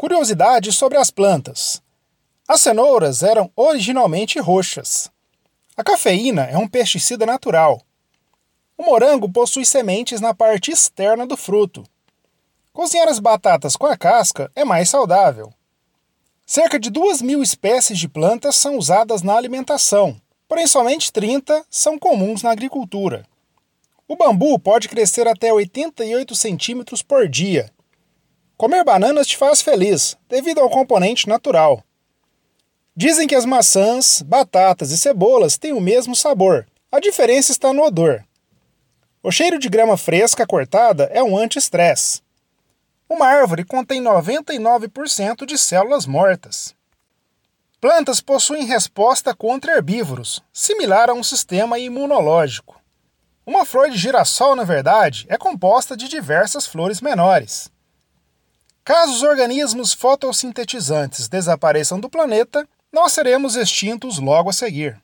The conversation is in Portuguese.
Curiosidade sobre as plantas. As cenouras eram originalmente roxas. A cafeína é um pesticida natural. O morango possui sementes na parte externa do fruto. Cozinhar as batatas com a casca é mais saudável. Cerca de 2 mil espécies de plantas são usadas na alimentação, porém somente 30 são comuns na agricultura. O bambu pode crescer até 88 centímetros por dia. Comer bananas te faz feliz, devido ao componente natural. Dizem que as maçãs, batatas e cebolas têm o mesmo sabor, a diferença está no odor. O cheiro de grama fresca cortada é um anti-estresse. Uma árvore contém 99% de células mortas. Plantas possuem resposta contra herbívoros, similar a um sistema imunológico. Uma flor de girassol, na verdade, é composta de diversas flores menores. Caso os organismos fotossintetizantes desapareçam do planeta, nós seremos extintos logo a seguir.